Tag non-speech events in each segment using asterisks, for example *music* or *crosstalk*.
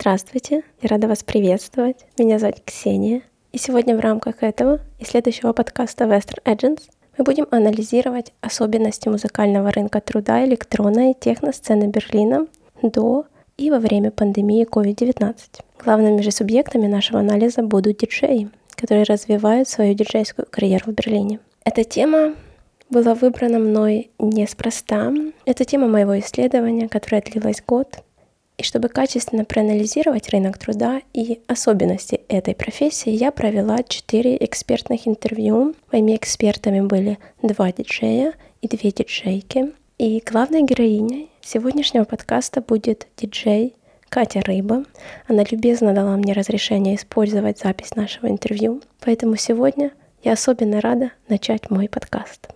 Здравствуйте, я рада вас приветствовать. Меня зовут Ксения. И сегодня в рамках этого и следующего подкаста Western Agents мы будем анализировать особенности музыкального рынка труда электронной и техносцены Берлина до и во время пандемии COVID-19. Главными же субъектами нашего анализа будут диджеи, которые развивают свою диджейскую карьеру в Берлине. Эта тема была выбрана мной неспроста. Это тема моего исследования, которое длилось год. И чтобы качественно проанализировать рынок труда и особенности этой профессии, я провела четыре экспертных интервью. Моими экспертами были два диджея и две диджейки. И главной героиней сегодняшнего подкаста будет диджей Катя Рыба. Она любезно дала мне разрешение использовать запись нашего интервью, поэтому сегодня я особенно рада начать мой подкаст.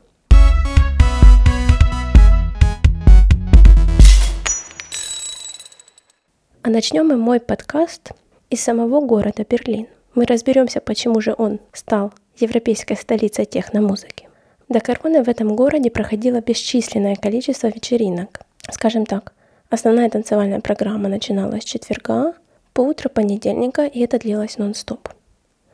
А начнем мы мой подкаст из самого города Берлин. Мы разберемся, почему же он стал европейской столицей техномузыки. До короны в этом городе проходило бесчисленное количество вечеринок. Скажем так, основная танцевальная программа начиналась с четверга по утро понедельника, и это длилось нон-стоп.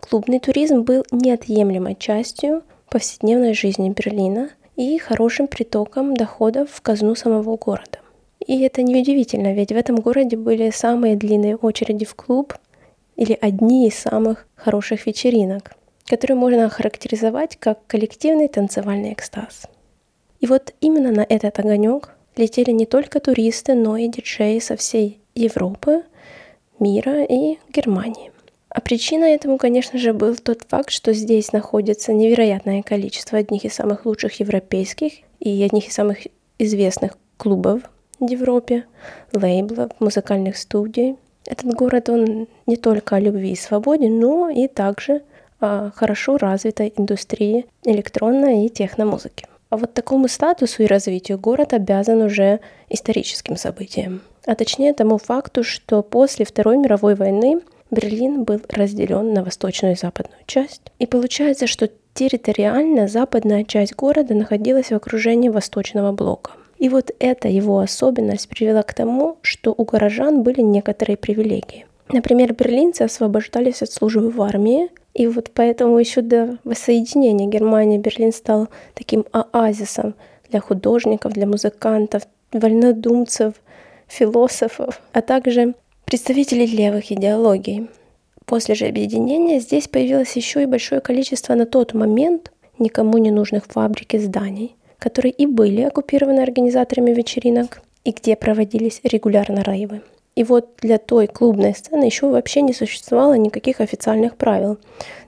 Клубный туризм был неотъемлемой частью повседневной жизни Берлина и хорошим притоком доходов в казну самого города. И это неудивительно, ведь в этом городе были самые длинные очереди в клуб или одни из самых хороших вечеринок, которые можно охарактеризовать как коллективный танцевальный экстаз. И вот именно на этот огонек летели не только туристы, но и диджеи со всей Европы, мира и Германии. А причиной этому, конечно же, был тот факт, что здесь находится невероятное количество одних из самых лучших европейских и одних из самых известных клубов в Европе, лейблов, музыкальных студий. Этот город, он не только о любви и свободе, но и также о хорошо развитой индустрии электронной и техномузыки. А вот такому статусу и развитию город обязан уже историческим событиям. А точнее тому факту, что после Второй мировой войны Берлин был разделен на восточную и западную часть. И получается, что территориально западная часть города находилась в окружении восточного блока. И вот эта его особенность привела к тому, что у горожан были некоторые привилегии. Например, берлинцы освобождались от службы в армии, и вот поэтому еще до воссоединения Германии Берлин стал таким оазисом для художников, для музыкантов, вольнодумцев, философов, а также представителей левых идеологий. После же объединения здесь появилось еще и большое количество на тот момент никому не нужных фабрик и зданий которые и были оккупированы организаторами вечеринок, и где проводились регулярно рейвы. И вот для той клубной сцены еще вообще не существовало никаких официальных правил,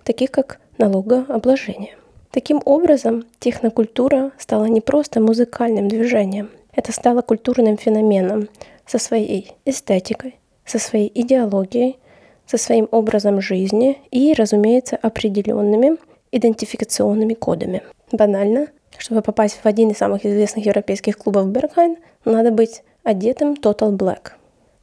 таких как налогообложение. Таким образом, технокультура стала не просто музыкальным движением, это стало культурным феноменом со своей эстетикой, со своей идеологией, со своим образом жизни и, разумеется, определенными идентификационными кодами. Банально, чтобы попасть в один из самых известных европейских клубов Бергхайн, надо быть одетым Total Black.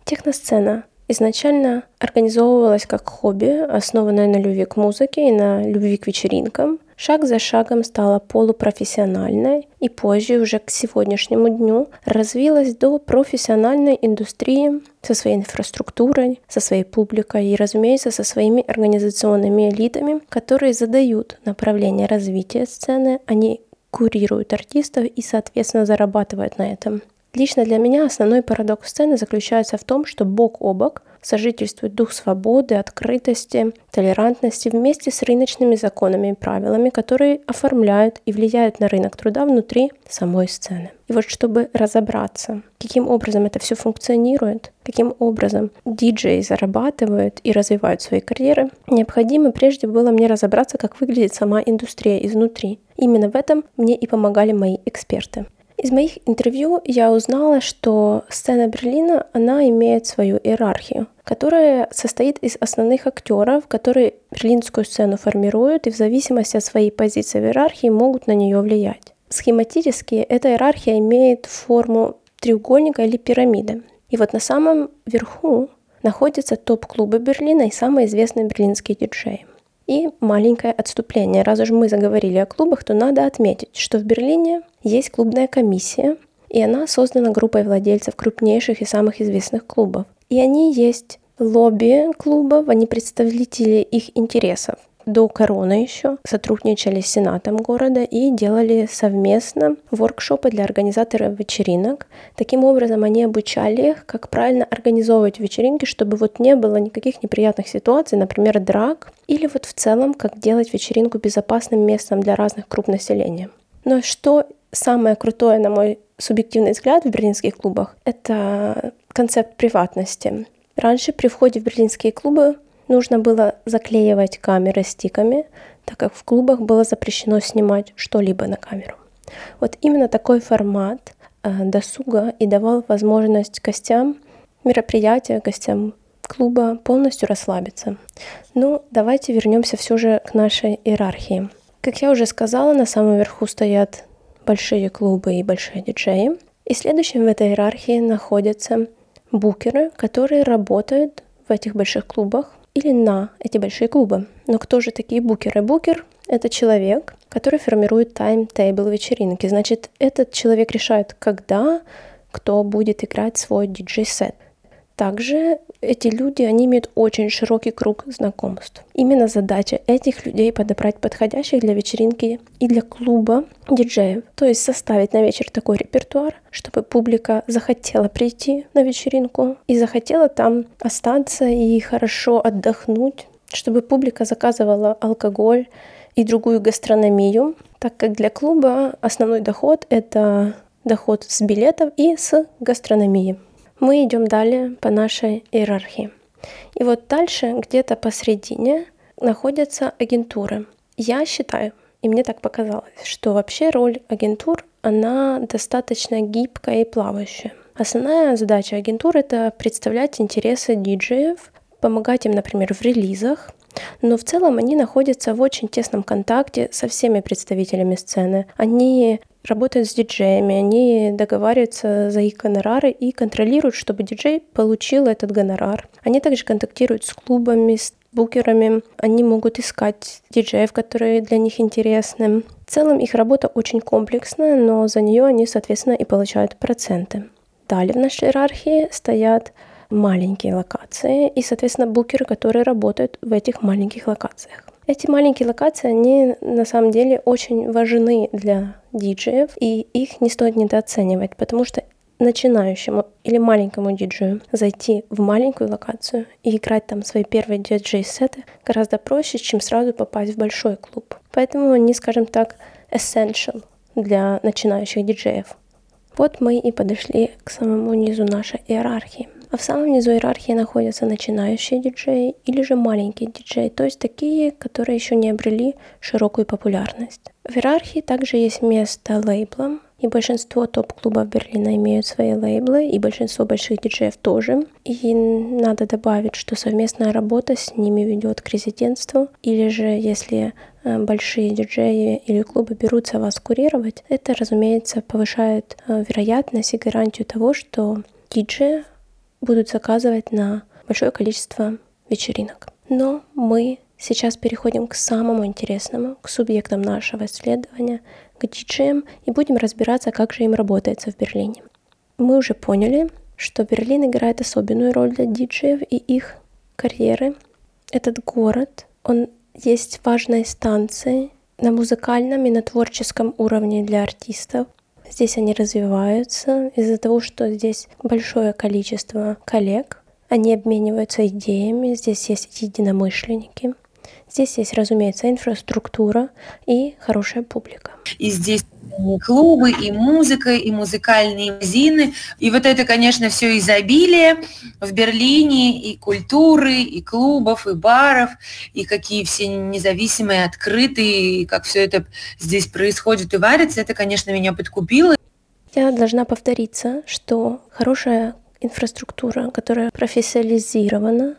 Техносцена изначально организовывалась как хобби, основанное на любви к музыке и на любви к вечеринкам. Шаг за шагом стала полупрофессиональной и позже, уже к сегодняшнему дню, развилась до профессиональной индустрии со своей инфраструктурой, со своей публикой и, разумеется, со своими организационными элитами, которые задают направление развития сцены, они курируют артистов и, соответственно, зарабатывают на этом. Лично для меня основной парадокс сцены заключается в том, что бок о бок сожительствует дух свободы, открытости, толерантности вместе с рыночными законами и правилами, которые оформляют и влияют на рынок труда внутри самой сцены. И вот чтобы разобраться, каким образом это все функционирует, каким образом диджеи зарабатывают и развивают свои карьеры, необходимо прежде было мне разобраться, как выглядит сама индустрия изнутри. Именно в этом мне и помогали мои эксперты. Из моих интервью я узнала, что сцена Берлина, она имеет свою иерархию, которая состоит из основных актеров, которые берлинскую сцену формируют и в зависимости от своей позиции в иерархии могут на нее влиять. Схематически эта иерархия имеет форму треугольника или пирамиды. И вот на самом верху находятся топ-клубы Берлина и самые известные берлинские диджеи. И маленькое отступление. Раз уж мы заговорили о клубах, то надо отметить, что в Берлине есть клубная комиссия, и она создана группой владельцев крупнейших и самых известных клубов. И они есть лобби клубов, они представители их интересов до короны еще сотрудничали с Сенатом города и делали совместно воркшопы для организаторов вечеринок. Таким образом, они обучали их, как правильно организовывать вечеринки, чтобы вот не было никаких неприятных ситуаций, например, драк, или вот в целом, как делать вечеринку безопасным местом для разных групп населения. Но что самое крутое, на мой субъективный взгляд, в берлинских клубах, это концепт приватности. Раньше при входе в берлинские клубы нужно было заклеивать камеры стиками, так как в клубах было запрещено снимать что-либо на камеру. Вот именно такой формат э, досуга и давал возможность гостям мероприятия, гостям клуба полностью расслабиться. Ну, давайте вернемся все же к нашей иерархии. Как я уже сказала, на самом верху стоят большие клубы и большие диджеи. И следующим в этой иерархии находятся букеры, которые работают в этих больших клубах или на эти большие клубы. Но кто же такие букеры? Букер — это человек, который формирует тайм-тейбл вечеринки. Значит, этот человек решает, когда кто будет играть свой диджей-сет. Также эти люди, они имеют очень широкий круг знакомств. Именно задача этих людей подобрать подходящих для вечеринки и для клуба диджеев. То есть составить на вечер такой репертуар, чтобы публика захотела прийти на вечеринку и захотела там остаться и хорошо отдохнуть, чтобы публика заказывала алкоголь и другую гастрономию, так как для клуба основной доход — это доход с билетов и с гастрономии мы идем далее по нашей иерархии. И вот дальше, где-то посредине, находятся агентуры. Я считаю, и мне так показалось, что вообще роль агентур, она достаточно гибкая и плавающая. Основная задача агентур — это представлять интересы диджеев, помогать им, например, в релизах, но в целом они находятся в очень тесном контакте со всеми представителями сцены. Они работают с диджеями, они договариваются за их гонорары и контролируют, чтобы диджей получил этот гонорар. Они также контактируют с клубами, с букерами, они могут искать диджеев, которые для них интересны. В целом их работа очень комплексная, но за нее они, соответственно, и получают проценты. Далее в нашей иерархии стоят маленькие локации и, соответственно, букеры, которые работают в этих маленьких локациях. Эти маленькие локации, они на самом деле очень важны для диджеев, и их не стоит недооценивать, потому что начинающему или маленькому диджею зайти в маленькую локацию и играть там свои первые диджей-сеты гораздо проще, чем сразу попасть в большой клуб. Поэтому они, скажем так, essential для начинающих диджеев. Вот мы и подошли к самому низу нашей иерархии. А в самом низу иерархии находятся начинающие диджеи или же маленькие диджеи, то есть такие, которые еще не обрели широкую популярность. В иерархии также есть место лейблам, и большинство топ-клубов Берлина имеют свои лейблы, и большинство больших диджеев тоже. И надо добавить, что совместная работа с ними ведет к резидентству, или же если э, большие диджеи или клубы берутся вас курировать, это, разумеется, повышает э, вероятность и гарантию того, что диджеи будут заказывать на большое количество вечеринок. Но мы сейчас переходим к самому интересному, к субъектам нашего исследования, к диджеям, и будем разбираться, как же им работается в Берлине. Мы уже поняли, что Берлин играет особенную роль для диджеев и их карьеры. Этот город, он есть важной станцией на музыкальном и на творческом уровне для артистов. Здесь они развиваются из-за того, что здесь большое количество коллег, они обмениваются идеями, здесь есть единомышленники. Здесь есть, разумеется, инфраструктура и хорошая публика. И здесь клубы, и музыка, и музыкальные магазины. И вот это, конечно, все изобилие в Берлине, и культуры, и клубов, и баров, и какие все независимые, открытые, и как все это здесь происходит и варится, это, конечно, меня подкупило. Я должна повториться, что хорошая инфраструктура, которая профессионализирована,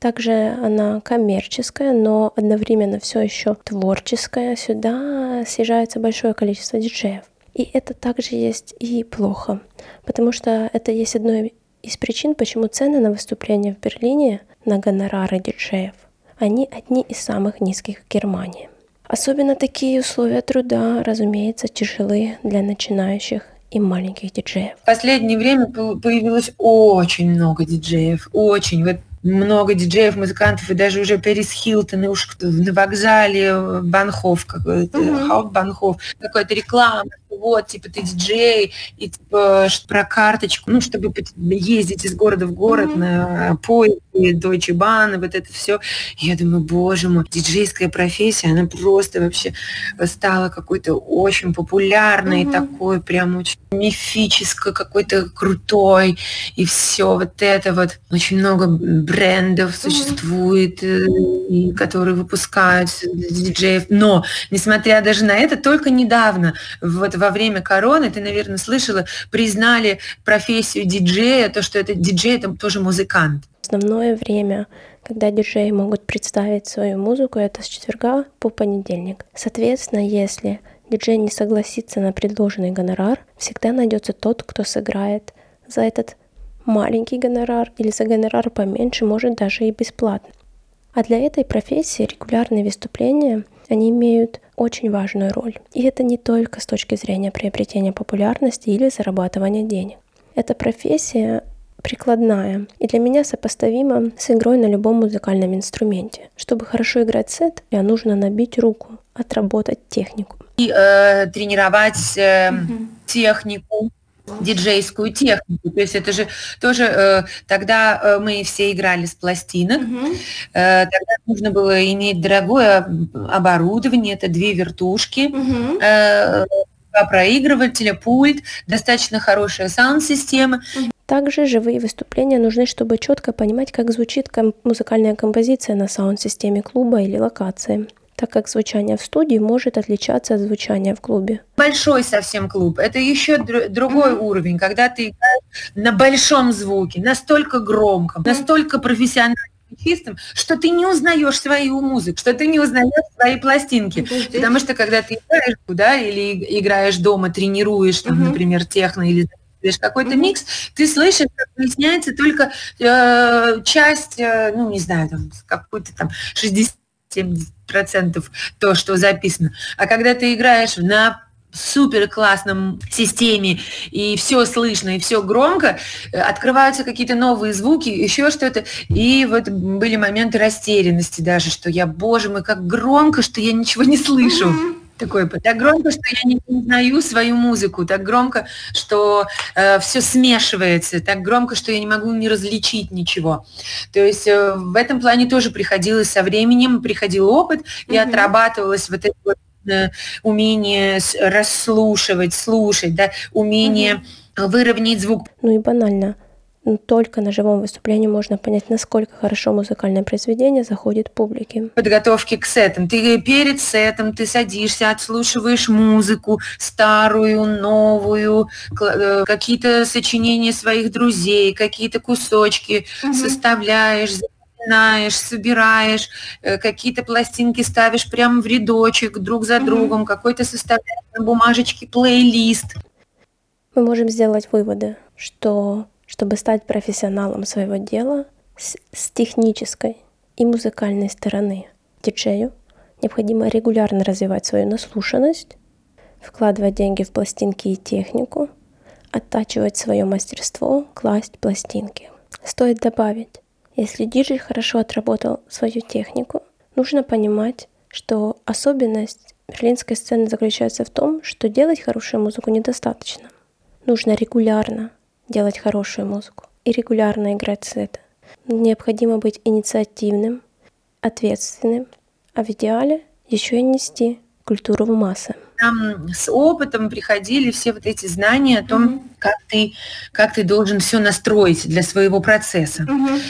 также она коммерческая, но одновременно все еще творческая. Сюда съезжается большое количество диджеев. И это также есть и плохо, потому что это есть одной из причин, почему цены на выступления в Берлине на гонорары диджеев, они одни из самых низких в Германии. Особенно такие условия труда, разумеется, тяжелые для начинающих и маленьких диджеев. В последнее время появилось очень много диджеев, очень. Вот много диджеев, музыкантов, и даже уже Перис Хилтон, и уж на вокзале Банхов, какой-то, uh-huh. Банхов, какая-то реклама, вот, типа, ты диджей, и типа, про карточку, ну, чтобы ездить из города в город mm-hmm. на поезде, Deutsche Bahn, вот это все. Я думаю, боже мой, диджейская профессия, она просто вообще стала какой-то очень популярной, mm-hmm. такой прям очень мифической, какой-то крутой, и все вот это вот. Очень много брендов mm-hmm. существует, и, которые выпускают диджеев. Но, несмотря даже на это, только недавно, вот во время короны, ты, наверное, слышала, признали профессию диджея, то, что это диджей, это тоже музыкант. Основное время, когда диджеи могут представить свою музыку, это с четверга по понедельник. Соответственно, если диджей не согласится на предложенный гонорар, всегда найдется тот, кто сыграет за этот маленький гонорар или за гонорар поменьше, может даже и бесплатно. А для этой профессии регулярные выступления, они имеют очень важную роль. И это не только с точки зрения приобретения популярности или зарабатывания денег. Эта профессия прикладная и для меня сопоставима с игрой на любом музыкальном инструменте. Чтобы хорошо играть сет, нужно набить руку, отработать технику. И э, тренировать э, mm-hmm. технику, диджейскую технику. То есть это же тоже э, тогда э, мы все играли с пластинок. Mm-hmm. Э, тогда нужно было иметь дорогое оборудование, это две вертушки. Mm-hmm. Э, два проигрывателя, пульт, достаточно хорошая саунд-система. Также живые выступления нужны, чтобы четко понимать, как звучит ком- музыкальная композиция на саунд-системе клуба или локации так как звучание в студии может отличаться от звучания в клубе. Большой совсем клуб. Это еще др- другой mm-hmm. уровень, когда ты играешь на большом звуке, настолько громко, mm-hmm. настолько профессионально чистым, что ты не узнаешь свою музыку, что ты не узнаешь свои пластинки. Mm-hmm. Потому что когда ты играешь да, или играешь дома, тренируешь, там, mm-hmm. например, техно или какой-то mm-hmm. микс, ты слышишь, как выясняется только э, часть, э, ну, не знаю, там, какой-то там 60 70% то, что записано. А когда ты играешь на супер классном системе, и все слышно, и все громко, э, открываются какие-то новые звуки, еще что-то. И вот были моменты растерянности даже, что я, боже мой, как громко, что я ничего не слышу. Mm-hmm такое. Так громко, что я не узнаю свою музыку, так громко, что э, все смешивается, так громко, что я не могу не различить ничего. То есть э, в этом плане тоже приходилось со временем, приходил опыт, и mm-hmm. отрабатывалось вот это вот э, умение расслушивать, слушать, да, умение mm-hmm. выровнять звук. Ну и банально но только на живом выступлении можно понять, насколько хорошо музыкальное произведение заходит публике. Подготовки к сетам. Ты перед сетом ты садишься, отслушиваешь музыку старую, новую, э, какие-то сочинения своих друзей, какие-то кусочки угу. составляешь, запоминаешь, собираешь, э, какие-то пластинки ставишь прямо в рядочек друг за угу. другом, какой-то составляешь на бумажечке плейлист. Мы можем сделать выводы, что чтобы стать профессионалом своего дела с, с технической и музыкальной стороны диджею, необходимо регулярно развивать свою наслушанность, вкладывать деньги в пластинки и технику, оттачивать свое мастерство, класть пластинки. Стоит добавить, если диджей хорошо отработал свою технику, нужно понимать, что особенность берлинской сцены заключается в том, что делать хорошую музыку недостаточно. Нужно регулярно делать хорошую музыку и регулярно играть сеты. Необходимо быть инициативным, ответственным, а в идеале еще и нести культуру в массы. Нам с опытом приходили все вот эти знания о том, mm-hmm. как ты как ты должен все настроить для своего процесса. Mm-hmm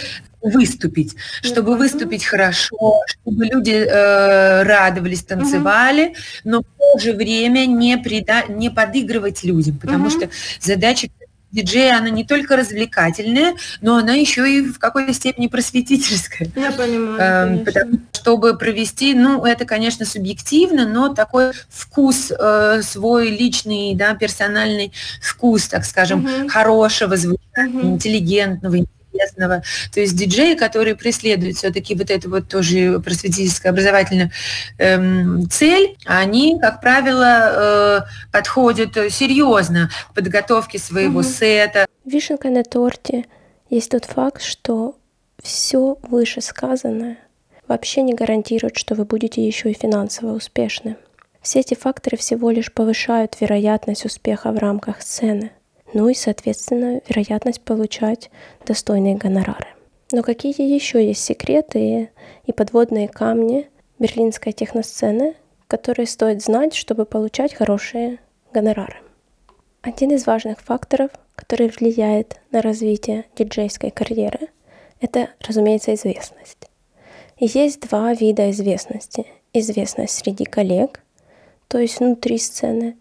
выступить, чтобы выступить хорошо, чтобы люди э, радовались, танцевали, но в то же время не, прида- не подыгрывать людям, потому mm-hmm. что задача диджея, она не только развлекательная, но она еще и в какой-то степени просветительская. Я понимаю. Э, потому, чтобы провести, ну, это, конечно, субъективно, но такой вкус э, свой личный, да, персональный вкус, так скажем, угу. хорошего звучания, угу. интеллигентного, интересного. То есть диджеи, которые преследуют все-таки вот эту вот тоже просветительская образовательная эм, цель, они, как правило, э, подходят серьезно к подготовке своего угу. сета. Вишенка на торте есть тот факт, что все вышесказанное вообще не гарантирует, что вы будете еще и финансово успешны. Все эти факторы всего лишь повышают вероятность успеха в рамках сцены, ну и, соответственно, вероятность получать достойные гонорары. Но какие еще есть секреты и подводные камни берлинской техносцены, которые стоит знать, чтобы получать хорошие гонорары? Один из важных факторов, который влияет на развитие диджейской карьеры, это, разумеется, известность. Есть два вида известности. Известность среди коллег, то есть внутри сцены,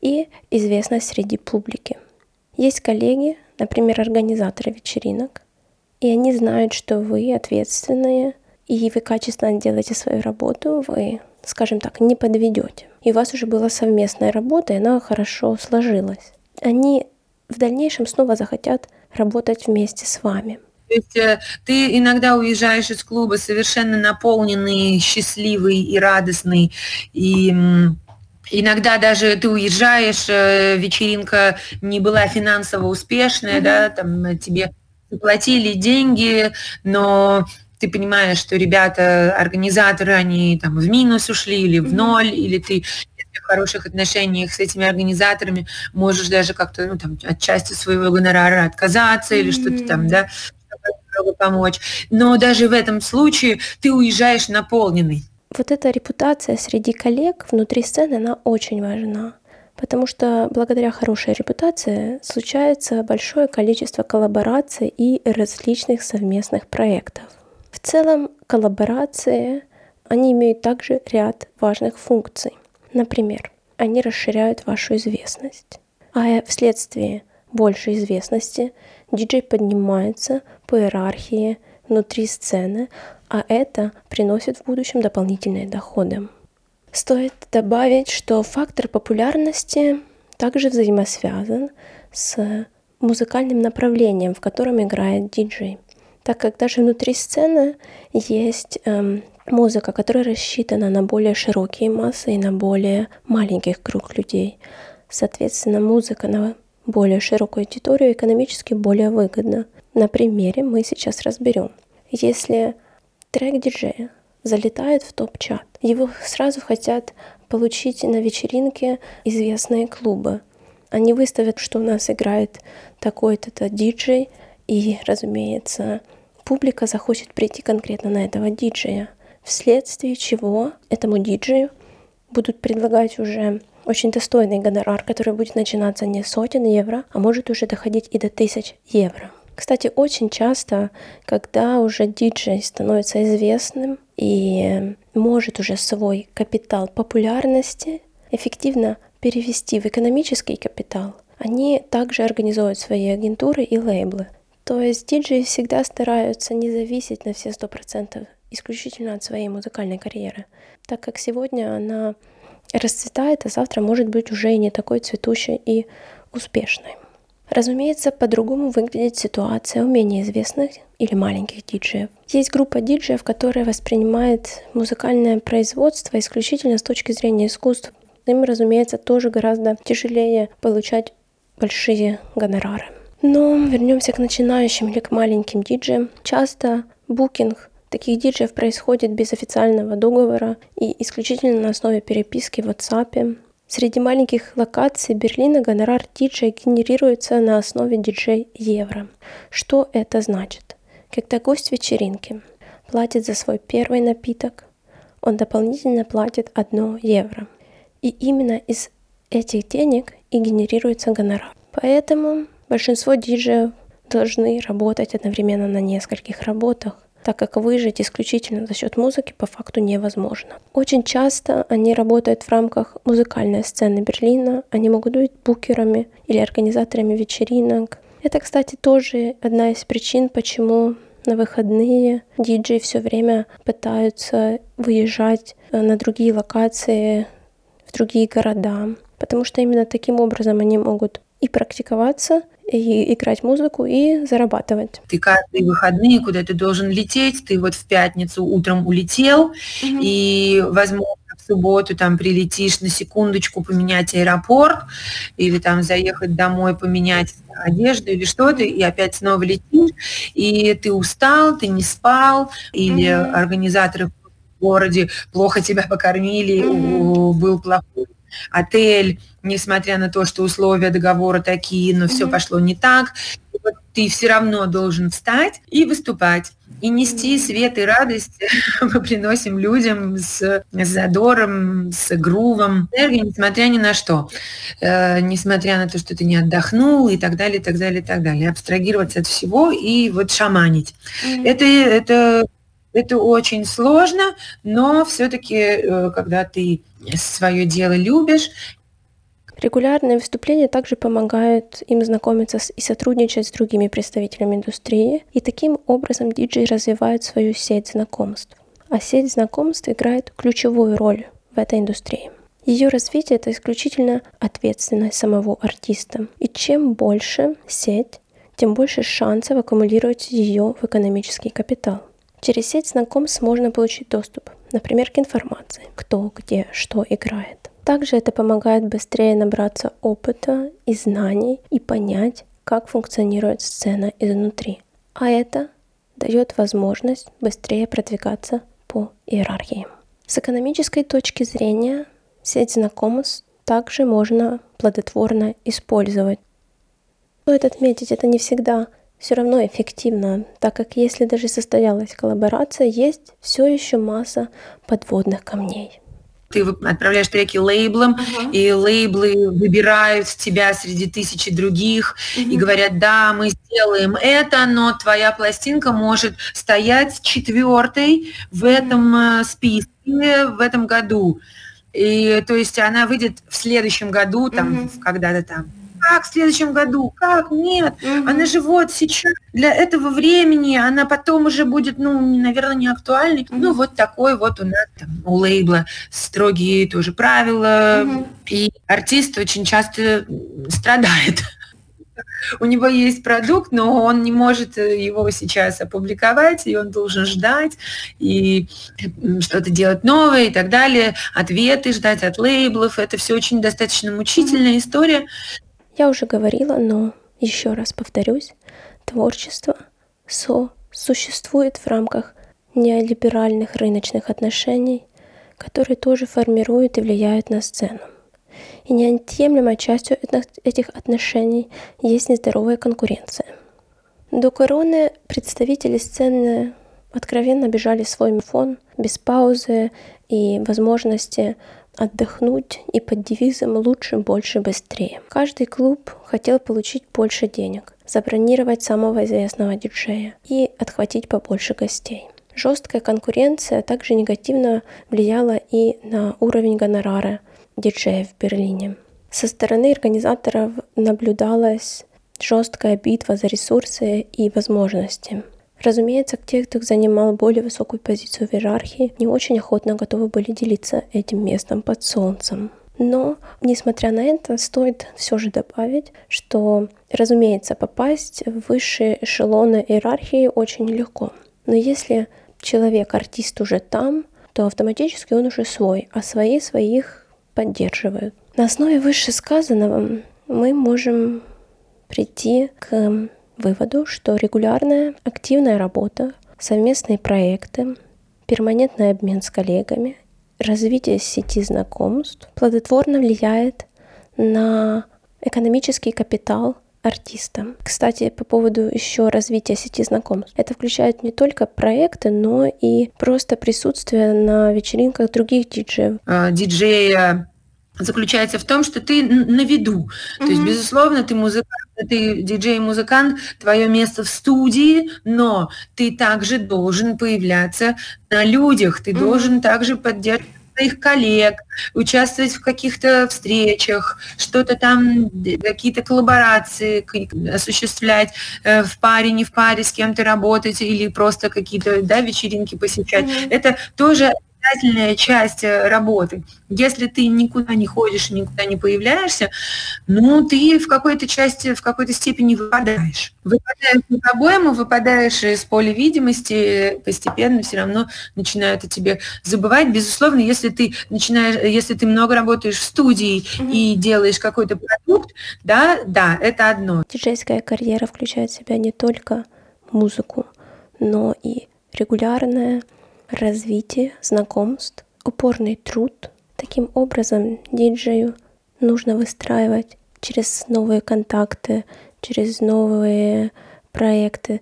и известность среди публики. Есть коллеги, например, организаторы вечеринок, и они знают, что вы ответственные, и вы качественно делаете свою работу, вы, скажем так, не подведете. И у вас уже была совместная работа, и она хорошо сложилась. Они в дальнейшем снова захотят работать вместе с вами. То есть э, ты иногда уезжаешь из клуба совершенно наполненный, счастливый и радостный, и Иногда даже ты уезжаешь, э, вечеринка не была финансово успешная, mm-hmm. да, там тебе заплатили деньги, но ты понимаешь, что ребята, организаторы, они там в минус ушли или в ноль, mm-hmm. или ты в хороших отношениях с этими организаторами можешь даже как-то ну, там, от части своего гонорара отказаться mm-hmm. или что-то там, да, чтобы помочь. Но даже в этом случае ты уезжаешь наполненный. Вот эта репутация среди коллег внутри сцены, она очень важна. Потому что благодаря хорошей репутации случается большое количество коллабораций и различных совместных проектов. В целом коллаборации, они имеют также ряд важных функций. Например, они расширяют вашу известность. А вследствие большей известности диджей поднимается по иерархии внутри сцены, а это приносит в будущем дополнительные доходы. Стоит добавить, что фактор популярности также взаимосвязан с музыкальным направлением, в котором играет диджей. Так как даже внутри сцены есть эм, музыка, которая рассчитана на более широкие массы и на более маленьких круг людей. Соответственно, музыка на более широкую аудиторию экономически более выгодна. На примере мы сейчас разберем. Если трек диджея залетает в топ-чат, его сразу хотят получить на вечеринке известные клубы. Они выставят, что у нас играет такой-то диджей, и, разумеется, публика захочет прийти конкретно на этого диджея, вследствие чего этому диджею будут предлагать уже очень достойный гонорар, который будет начинаться не сотен евро, а может уже доходить и до тысяч евро. Кстати, очень часто, когда уже диджей становится известным и может уже свой капитал популярности эффективно перевести в экономический капитал, они также организуют свои агентуры и лейблы. То есть диджеи всегда стараются не зависеть на все сто процентов исключительно от своей музыкальной карьеры, так как сегодня она расцветает, а завтра может быть уже и не такой цветущей и успешной. Разумеется, по-другому выглядит ситуация у менее известных или маленьких диджеев. Есть группа диджеев, которая воспринимает музыкальное производство исключительно с точки зрения искусства. Им, разумеется, тоже гораздо тяжелее получать большие гонорары. Но вернемся к начинающим или к маленьким диджеям. Часто букинг таких диджеев происходит без официального договора и исключительно на основе переписки в WhatsApp Среди маленьких локаций Берлина гонорар диджея генерируется на основе диджей евро. Что это значит? Когда гость вечеринки платит за свой первый напиток, он дополнительно платит 1 евро. И именно из этих денег и генерируется гонорар. Поэтому большинство диджеев должны работать одновременно на нескольких работах, так как выжить исключительно за счет музыки по факту невозможно. Очень часто они работают в рамках музыкальной сцены Берлина, они могут быть букерами или организаторами вечеринок. Это, кстати, тоже одна из причин, почему на выходные диджеи все время пытаются выезжать э, на другие локации, в другие города, потому что именно таким образом они могут и практиковаться, и играть музыку и зарабатывать. Ты каждые выходные куда ты должен лететь, ты вот в пятницу утром улетел, mm-hmm. и, возможно, в в субботу там прилетишь на секундочку поменять аэропорт или там заехать домой поменять одежду или что-то, и опять снова летишь, и ты устал, ты не спал, или mm-hmm. организаторы в городе плохо тебя покормили, mm-hmm. был плохой отель, несмотря на то, что условия договора такие, но mm-hmm. все пошло не так, вот ты все равно должен встать и выступать и нести свет и радость *laughs* мы приносим людям с, с задором, с грувом, энергией, несмотря ни на что. Э, несмотря на то, что ты не отдохнул и так далее, и так далее, и так далее. Абстрагироваться от всего и вот шаманить. Mm-hmm. Это, это, это очень сложно, но все-таки, э, когда ты свое дело любишь, Регулярные выступления также помогают им знакомиться с и сотрудничать с другими представителями индустрии, и таким образом диджей развивает свою сеть знакомств. А сеть знакомств играет ключевую роль в этой индустрии. Ее развитие – это исключительно ответственность самого артиста. И чем больше сеть, тем больше шансов аккумулировать ее в экономический капитал. Через сеть знакомств можно получить доступ, например, к информации, кто, где, что играет. Также это помогает быстрее набраться опыта и знаний и понять, как функционирует сцена изнутри. А это дает возможность быстрее продвигаться по иерархии. С экономической точки зрения сеть знакомств также можно плодотворно использовать. Стоит отметить, это не всегда все равно эффективно, так как если даже состоялась коллаборация, есть все еще масса подводных камней ты отправляешь треки лейблам, uh-huh. и лейблы выбирают тебя среди тысячи других uh-huh. и говорят, да, мы сделаем это, но твоя пластинка может стоять четвертой в этом uh-huh. списке в этом году. И то есть она выйдет в следующем году, там, uh-huh. когда-то там как в следующем году? Как? Нет. Угу. Она же вот сейчас для этого времени, она потом уже будет, ну, наверное, не актуальной. Угу. Ну, вот такой вот у нас там у лейбла строгие тоже правила. Угу. И артист очень часто страдает. У него есть продукт, но он не может его сейчас опубликовать, и он должен ждать и что-то делать новое и так далее, ответы ждать от лейблов. Это все очень достаточно мучительная история. Я уже говорила, но еще раз повторюсь, творчество со существует в рамках неолиберальных рыночных отношений, которые тоже формируют и влияют на сцену. И неотъемлемой частью этих отношений есть нездоровая конкуренция. До короны представители сцены откровенно бежали свой фон без паузы и возможности отдохнуть и под девизом «лучше, больше, быстрее». Каждый клуб хотел получить больше денег, забронировать самого известного диджея и отхватить побольше гостей. Жесткая конкуренция также негативно влияла и на уровень гонорара диджеев в Берлине. Со стороны организаторов наблюдалась жесткая битва за ресурсы и возможности. Разумеется, те, кто занимал более высокую позицию в иерархии, не очень охотно готовы были делиться этим местом под солнцем. Но, несмотря на это, стоит все же добавить, что, разумеется, попасть в высшие эшелоны иерархии очень легко. Но если человек, артист уже там, то автоматически он уже свой, а свои своих поддерживают. На основе вышесказанного мы можем прийти к выводу, что регулярная активная работа, совместные проекты, перманентный обмен с коллегами, развитие сети знакомств плодотворно влияет на экономический капитал артиста. Кстати, по поводу еще развития сети знакомств. Это включает не только проекты, но и просто присутствие на вечеринках других диджеев. А, диджея заключается в том, что ты на виду. Mm-hmm. То есть, безусловно, ты музыкант, ты диджей-музыкант, твое место в студии, но ты также должен появляться на людях, ты mm-hmm. должен также поддерживать своих коллег, участвовать в каких-то встречах, что-то там, какие-то коллаборации осуществлять э, в паре, не в паре, с кем-то работать или просто какие-то да, вечеринки посещать. Mm-hmm. Это тоже обязательная часть э, работы. Если ты никуда не ходишь, никуда не появляешься, ну, ты в какой-то части, в какой-то степени выпадаешь. Выпадаешь по обоему, выпадаешь из поля видимости, постепенно все равно начинают о тебе забывать. Безусловно, если ты начинаешь, если ты много работаешь в студии mm-hmm. и делаешь какой-то продукт, да, да, это одно. Диджейская карьера включает в себя не только музыку, но и регулярное развитие знакомств, упорный труд. Таким образом, диджею нужно выстраивать через новые контакты, через новые проекты,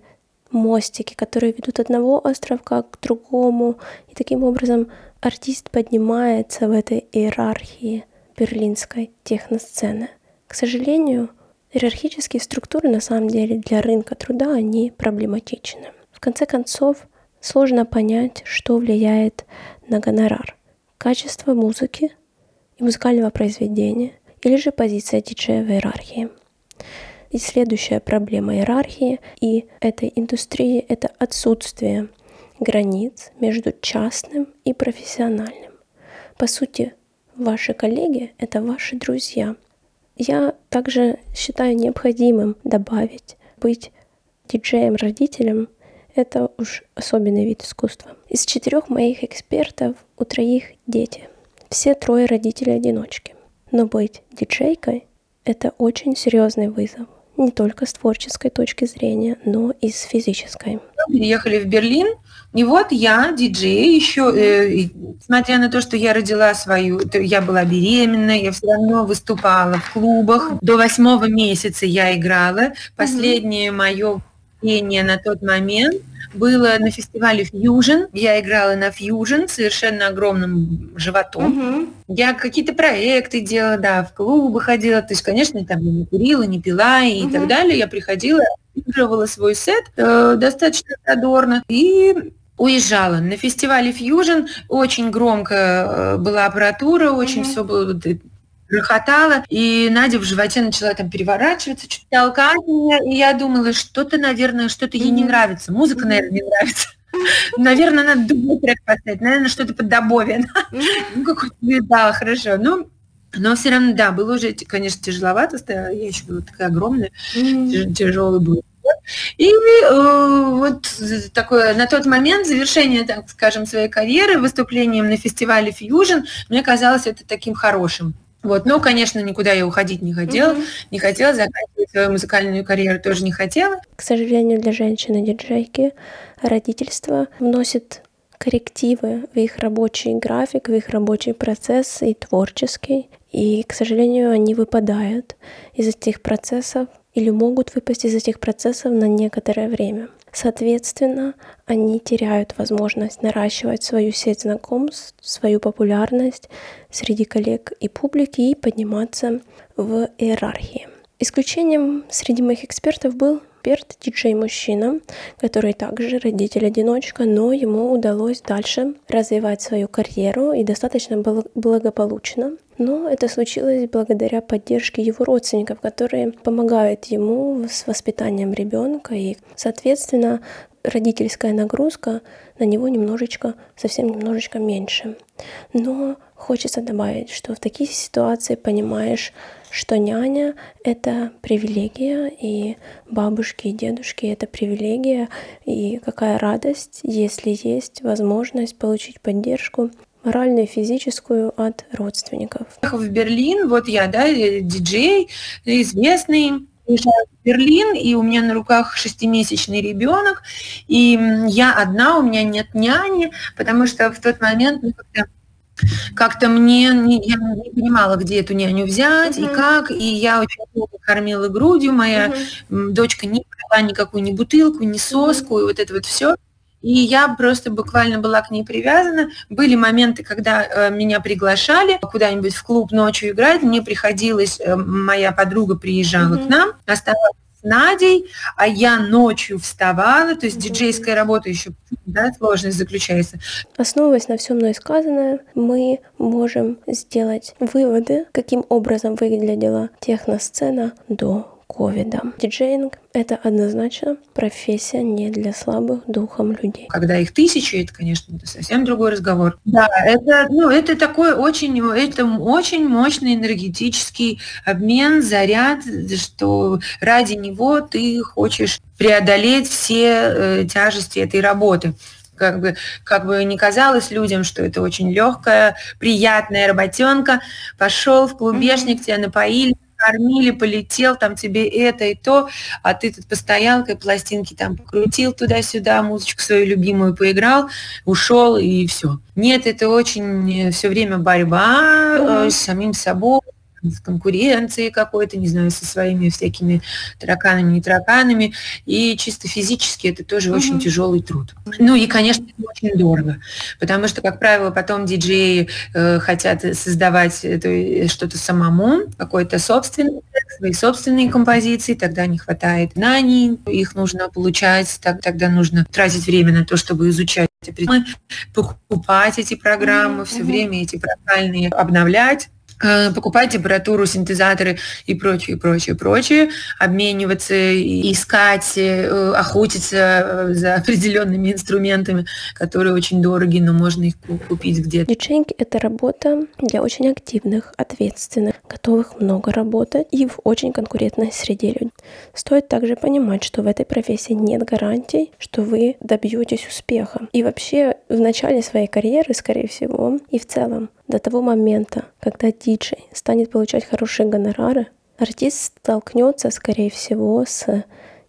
мостики, которые ведут одного островка к другому. И таким образом артист поднимается в этой иерархии берлинской техносцены. К сожалению, иерархические структуры на самом деле для рынка труда, они проблематичны. В конце концов, сложно понять, что влияет на гонорар. Качество музыки и музыкального произведения или же позиция диджея в иерархии. И следующая проблема иерархии и этой индустрии — это отсутствие границ между частным и профессиональным. По сути, ваши коллеги — это ваши друзья. Я также считаю необходимым добавить быть диджеем-родителем — это уж особенный вид искусства. Из четырех моих экспертов у троих дети. Все трое родители-одиночки. Но быть диджейкой — это очень серьезный вызов не только с творческой точки зрения, но и с физической. Переехали в Берлин, и вот я, диджей, еще, э, на то, что я родила свою, я была беременна, я все равно выступала в клубах. До восьмого месяца я играла. Последнее мое пение на тот момент было на фестивале Fusion. Я играла на Fusion совершенно огромным животом. Угу. Я какие-то проекты делала, да, в клубы ходила. То есть, конечно, там не курила, не пила и угу. так далее. Я приходила, игрывала свой сет э, достаточно задорно и уезжала. На фестивале Fusion очень громко э, была аппаратура, очень mm-hmm. все было грохотала, и Надя в животе начала там переворачиваться, чуть толкать меня, и я думала, что-то, наверное, что-то ей не нравится, музыка, наверное, не нравится. Наверное, надо другой трек поставить, наверное, что-то под добовие. *laughs* Ну, какой-то, да, хорошо. Ну, но все равно, да, было уже, конечно, тяжеловато, я еще была такая огромная, тяжелый был. И э, вот такое на тот момент завершение, так скажем, своей карьеры выступлением на фестивале Fusion мне казалось это таким хорошим. Вот, но, конечно, никуда я уходить не хотела, mm-hmm. не хотела заканчивать свою музыкальную карьеру, тоже не хотела. К сожалению, для женщины-диджейки родительство вносит коррективы в их рабочий график, в их рабочий процесс и творческий. И, к сожалению, они выпадают из этих процессов или могут выпасть из этих процессов на некоторое время. Соответственно, они теряют возможность наращивать свою сеть знакомств, свою популярность среди коллег и публики и подниматься в иерархии. Исключением среди моих экспертов был Перт, диджей-мужчина, который также родитель-одиночка, но ему удалось дальше развивать свою карьеру и достаточно благополучно. Но это случилось благодаря поддержке его родственников, которые помогают ему с воспитанием ребенка и, соответственно, родительская нагрузка на него немножечко, совсем немножечко меньше. Но хочется добавить, что в таких ситуациях понимаешь, что няня — это привилегия, и бабушки и дедушки — это привилегия, и какая радость, если есть возможность получить поддержку моральную и физическую от родственников. В Берлин, вот я, да, э, диджей, известный, приезжаю в Берлин, и у меня на руках шестимесячный ребенок, и я одна, у меня нет няни, потому что в тот момент ну, как-то как-то мне не, я не понимала, где эту няню взять uh-huh. и как, и я очень долго кормила грудью, моя uh-huh. дочка не брала никакую ни бутылку, ни соску, uh-huh. и вот это вот все. И я просто буквально была к ней привязана. Были моменты, когда э, меня приглашали куда-нибудь в клуб ночью играть. Мне приходилось, э, моя подруга приезжала mm-hmm. к нам, оставалась с Надей, а я ночью вставала, то есть mm-hmm. диджейская работа еще, да, сложность заключается. Основываясь на всем мной сказанное, мы можем сделать выводы, каким образом выглядела техносцена до ковидом. Диджейнг — это однозначно профессия не для слабых духом людей. Когда их тысячи, это, конечно, это совсем другой разговор. Да, это, ну, это такой очень, это очень мощный энергетический обмен, заряд, что ради него ты хочешь преодолеть все э, тяжести этой работы как бы, как бы не казалось людям, что это очень легкая, приятная работенка. Пошел в клубешник, mm-hmm. тебя напоили, кормили, полетел, там тебе это и то, а ты тут постоял, как пластинки там покрутил туда-сюда, музычку свою любимую поиграл, ушел и все. Нет, это очень все время борьба mm-hmm. с самим собой, с конкуренцией какой-то, не знаю, со своими всякими тараканами, не тараканами. И чисто физически это тоже mm-hmm. очень тяжелый труд. Ну и, конечно, очень дорого, потому что, как правило, потом диджеи э, хотят создавать это, что-то самому, какой-то собственный свои собственные композиции, тогда не хватает знаний, их нужно получать, так, тогда нужно тратить время на то, чтобы изучать программы, покупать эти программы, mm-hmm. все время эти программные обновлять Э, покупать аппаратуру, синтезаторы и прочее, прочее, прочее, обмениваться, искать, э, охотиться э, за *laughs* определенными инструментами, которые очень дороги, но можно их купить где-то. Диджейнг — это работа для очень активных, ответственных, готовых много работать и в очень конкурентной среде людей. Стоит также понимать, что в этой профессии нет гарантий, что вы добьетесь успеха. И вообще в начале своей карьеры, скорее всего, и в целом до того момента, когда диджей станет получать хорошие гонорары, артист столкнется, скорее всего, с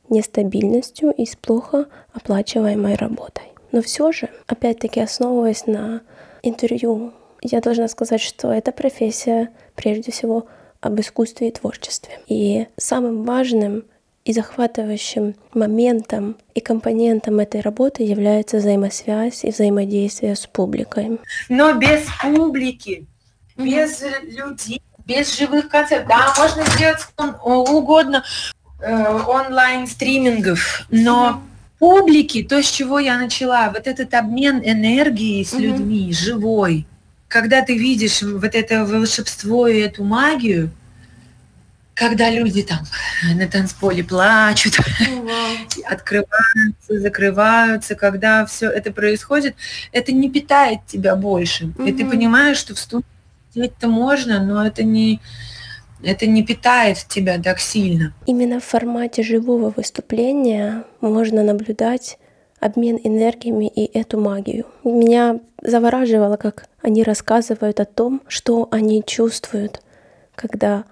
нестабильностью и с плохо оплачиваемой работой. Но все же, опять-таки основываясь на интервью, я должна сказать, что эта профессия прежде всего об искусстве и творчестве. И самым важным и захватывающим моментом и компонентом этой работы является взаимосвязь и взаимодействие с публикой. Но без публики, без людей, без живых концертов, да, можно сделать угодно э, онлайн стримингов, но публики, то, с чего я начала, вот этот обмен энергией с людьми, живой, когда ты видишь вот это волшебство и эту магию, когда люди там на танцполе плачут, oh, *laughs* открываются, закрываются, когда все это происходит, это не питает тебя больше. Mm-hmm. И ты понимаешь, что в студии делать-то можно, но это не это не питает тебя так сильно. Именно в формате живого выступления можно наблюдать обмен энергиями и эту магию. Меня завораживало, как они рассказывают о том, что они чувствуют, когда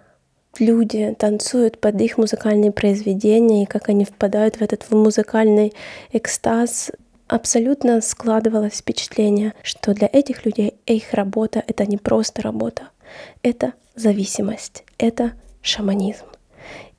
люди танцуют под их музыкальные произведения и как они впадают в этот музыкальный экстаз, абсолютно складывалось впечатление, что для этих людей их работа — это не просто работа, это зависимость, это шаманизм.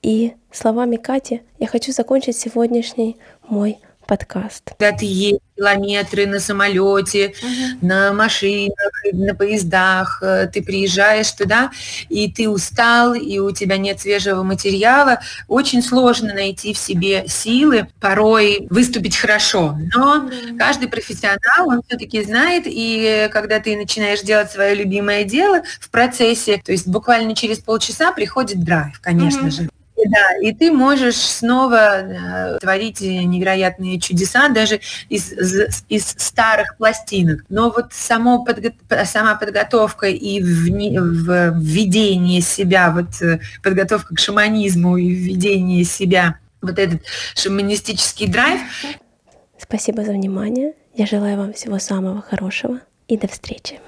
И словами Кати я хочу закончить сегодняшний мой подкаст. Когда ты едешь километры на самолете, угу. на машинах, на поездах, э, ты приезжаешь туда, и ты устал, и у тебя нет свежего материала, очень сложно найти в себе силы порой выступить хорошо. Но каждый профессионал, он все-таки знает, и когда ты начинаешь делать свое любимое дело в процессе, то есть буквально через полчаса приходит драйв, конечно угу. же. Да, и ты можешь снова э, творить невероятные чудеса даже из, из старых пластинок. Но вот само подго сама подготовка и введение себя, вот э, подготовка к шаманизму и введение себя, вот этот шаманистический драйв. Спасибо за внимание. Я желаю вам всего самого хорошего и до встречи.